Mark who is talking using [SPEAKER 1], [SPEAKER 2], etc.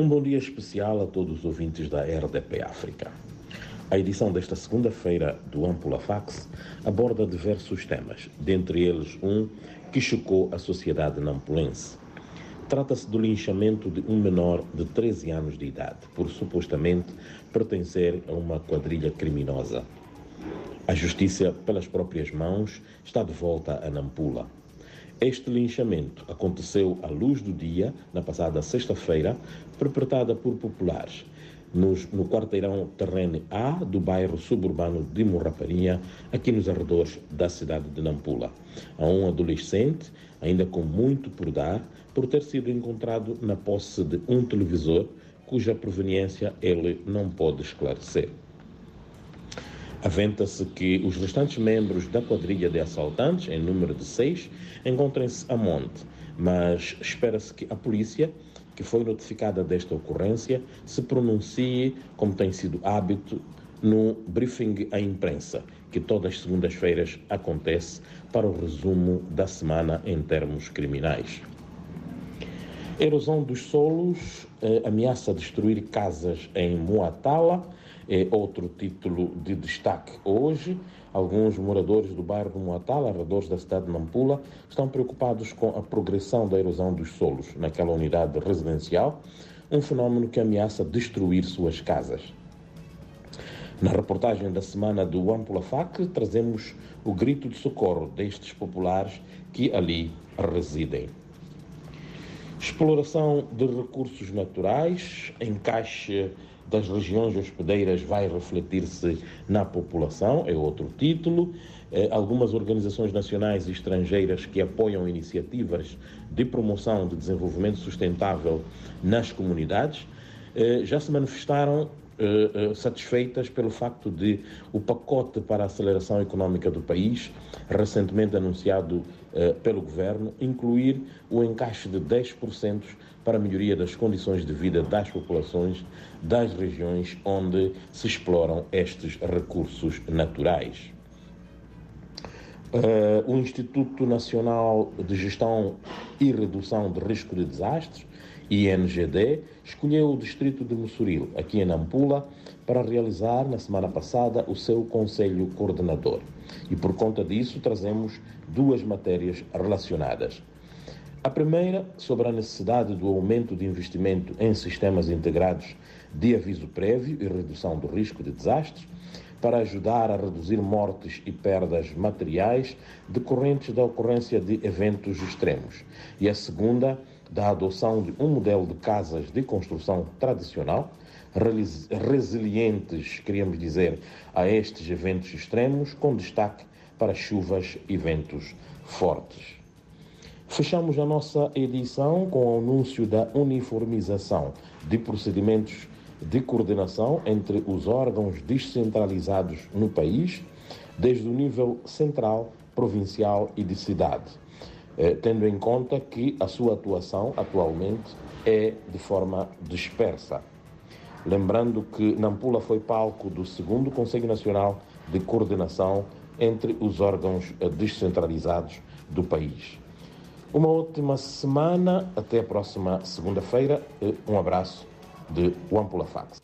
[SPEAKER 1] Um bom dia especial a todos os ouvintes da RDP África. A edição desta segunda-feira do Ampula Fax aborda diversos temas, dentre eles um que chocou a sociedade nampulense. Trata-se do linchamento de um menor de 13 anos de idade, por supostamente pertencer a uma quadrilha criminosa. A justiça, pelas próprias mãos, está de volta a Nampula. Este linchamento aconteceu à luz do dia, na passada sexta-feira, perpetrada por populares, nos, no quarteirão terreno A do bairro suburbano de Morraparinha, aqui nos arredores da cidade de Nampula, a um adolescente, ainda com muito por dar, por ter sido encontrado na posse de um televisor cuja proveniência ele não pode esclarecer. Aventa-se que os restantes membros da quadrilha de assaltantes, em número de seis, encontrem-se a monte, mas espera-se que a polícia, que foi notificada desta ocorrência, se pronuncie, como tem sido hábito, no briefing à imprensa, que todas as segundas-feiras acontece para o resumo da semana em termos criminais. Erosão dos solos eh, ameaça destruir casas em Moatala é outro título de destaque hoje. Alguns moradores do bairro do Moatala, arredores da cidade de Nampula, estão preocupados com a progressão da erosão dos solos naquela unidade residencial, um fenómeno que ameaça destruir suas casas. Na reportagem da semana do Ampula FAC, trazemos o grito de socorro destes populares que ali residem. Exploração de recursos naturais, encaixe das regiões hospedeiras vai refletir-se na população, é outro título. Eh, algumas organizações nacionais e estrangeiras que apoiam iniciativas de promoção de desenvolvimento sustentável nas comunidades eh, já se manifestaram eh, satisfeitas pelo facto de o pacote para a aceleração econômica do país, recentemente anunciado pelo governo, incluir o encaixe de 10% para a melhoria das condições de vida das populações das regiões onde se exploram estes recursos naturais. Uh, o Instituto Nacional de Gestão e Redução de Risco de Desastres, INGD, escolheu o distrito de Mussuril, aqui em Nampula, para realizar na semana passada o seu conselho coordenador. E por conta disso trazemos duas matérias relacionadas. A primeira, sobre a necessidade do aumento de investimento em sistemas integrados de aviso prévio e redução do risco de desastres, para ajudar a reduzir mortes e perdas materiais decorrentes da ocorrência de eventos extremos. E a segunda, da adoção de um modelo de casas de construção tradicional, resilientes, queríamos dizer, a estes eventos extremos, com destaque para chuvas e ventos fortes. Fechamos a nossa edição com o anúncio da uniformização de procedimentos de coordenação entre os órgãos descentralizados no país, desde o nível central, provincial e de cidade, eh, tendo em conta que a sua atuação atualmente é de forma dispersa. Lembrando que Nampula foi palco do segundo Conselho Nacional de Coordenação entre os órgãos eh, descentralizados do país. Uma ótima semana, até a próxima segunda-feira. Um abraço de Wampula Fax.